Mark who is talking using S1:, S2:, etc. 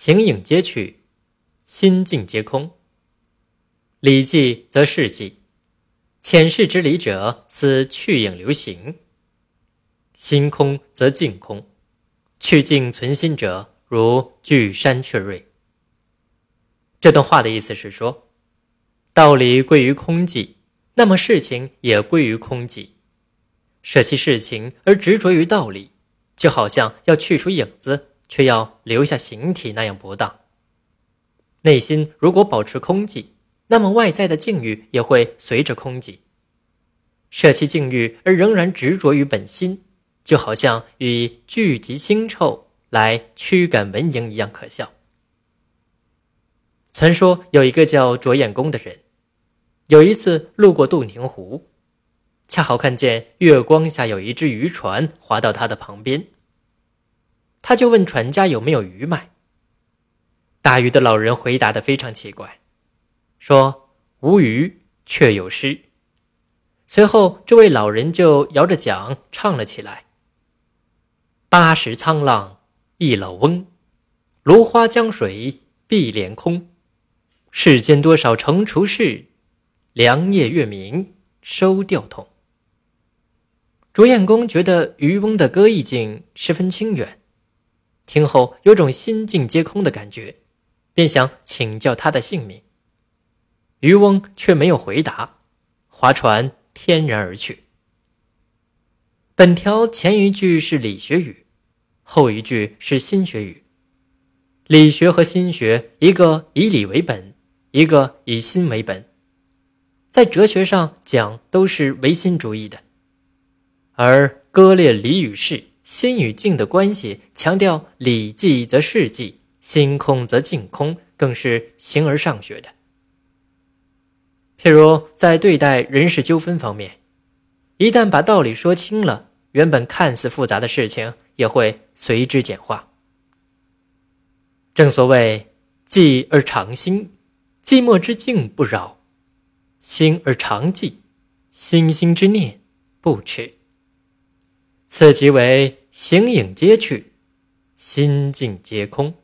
S1: 形影皆去，心境皆空。《礼记》则是记：“浅视之理者，思去影流行。心空则境空，去境存心者，如聚山却锐。”这段话的意思是说，道理归于空寂，那么事情也归于空寂。舍弃事情而执着于道理，就好像要去除影子。却要留下形体那样不当。内心如果保持空寂，那么外在的境遇也会随着空寂。舍弃境遇而仍然执着于本心，就好像以聚集腥臭来驱赶蚊蝇一样可笑。传说有一个叫卓彦公的人，有一次路过洞庭湖，恰好看见月光下有一只渔船划到他的旁边。他就问船家有没有鱼卖。打鱼的老人回答的非常奇怪，说无鱼却有诗。随后，这位老人就摇着桨唱了起来：“八十沧浪一老翁，芦花江水碧连空。世间多少踌躇事，良夜月明收钓筒。”卓彦公觉得渔翁的歌意境十分清远。听后有种心境皆空的感觉，便想请教他的姓名。渔翁却没有回答，划船天然而去。本条前一句是理学语，后一句是心学语。理学和心学，一个以理为本，一个以心为本，在哲学上讲都是唯心主义的，而割裂理与事。心与境的关系，强调理记则事记，心空则境空，更是形而上学的。譬如在对待人事纠纷方面，一旦把道理说清了，原本看似复杂的事情也会随之简化。正所谓寂而常心，寂寞之境不扰；心而常记，心心之念不迟。此即为形影皆去，心境皆空。